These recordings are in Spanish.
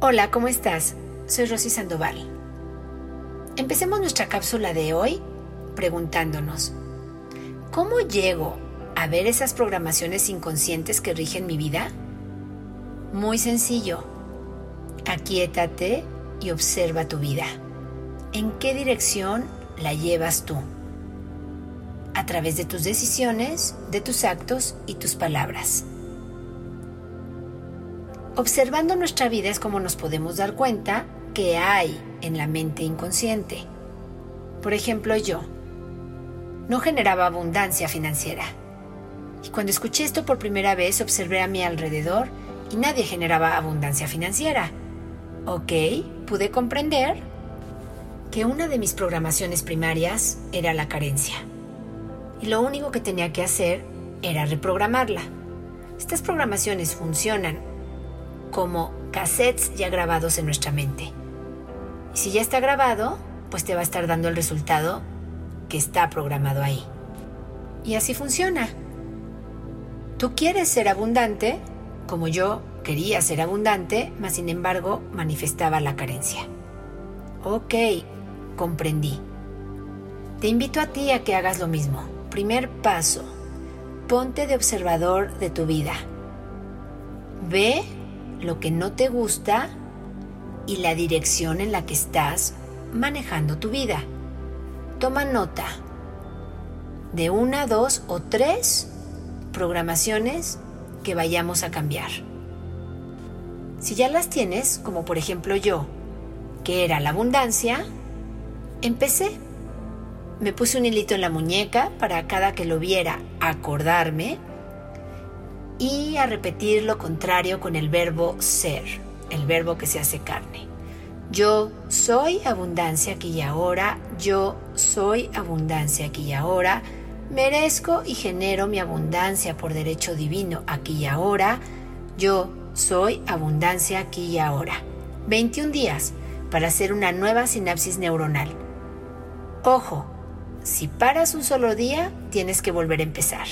Hola, ¿cómo estás? Soy Rosy Sandoval. Empecemos nuestra cápsula de hoy preguntándonos, ¿cómo llego a ver esas programaciones inconscientes que rigen mi vida? Muy sencillo. Aquietate y observa tu vida. ¿En qué dirección la llevas tú? A través de tus decisiones, de tus actos y tus palabras. Observando nuestra vida es como nos podemos dar cuenta que hay en la mente inconsciente. Por ejemplo, yo no generaba abundancia financiera. Y cuando escuché esto por primera vez, observé a mi alrededor y nadie generaba abundancia financiera. Ok, pude comprender que una de mis programaciones primarias era la carencia. Y lo único que tenía que hacer era reprogramarla. Estas programaciones funcionan como cassettes ya grabados en nuestra mente. Y si ya está grabado, pues te va a estar dando el resultado que está programado ahí. Y así funciona. Tú quieres ser abundante, como yo quería ser abundante, mas sin embargo manifestaba la carencia. Ok, comprendí. Te invito a ti a que hagas lo mismo. Primer paso, ponte de observador de tu vida. Ve lo que no te gusta y la dirección en la que estás manejando tu vida. Toma nota de una, dos o tres programaciones que vayamos a cambiar. Si ya las tienes, como por ejemplo yo, que era la abundancia, empecé. Me puse un hilito en la muñeca para cada que lo viera acordarme y a repetir lo contrario con el verbo ser, el verbo que se hace carne. Yo soy abundancia aquí y ahora, yo soy abundancia aquí y ahora, merezco y genero mi abundancia por derecho divino aquí y ahora, yo soy abundancia aquí y ahora. 21 días para hacer una nueva sinapsis neuronal. Ojo, si paras un solo día, tienes que volver a empezar.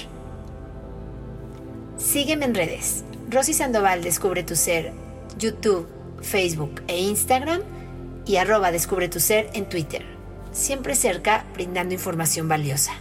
Sígueme en redes. Rosy Sandoval Descubre tu Ser, YouTube, Facebook e Instagram y arroba Descubre tu Ser en Twitter. Siempre cerca brindando información valiosa.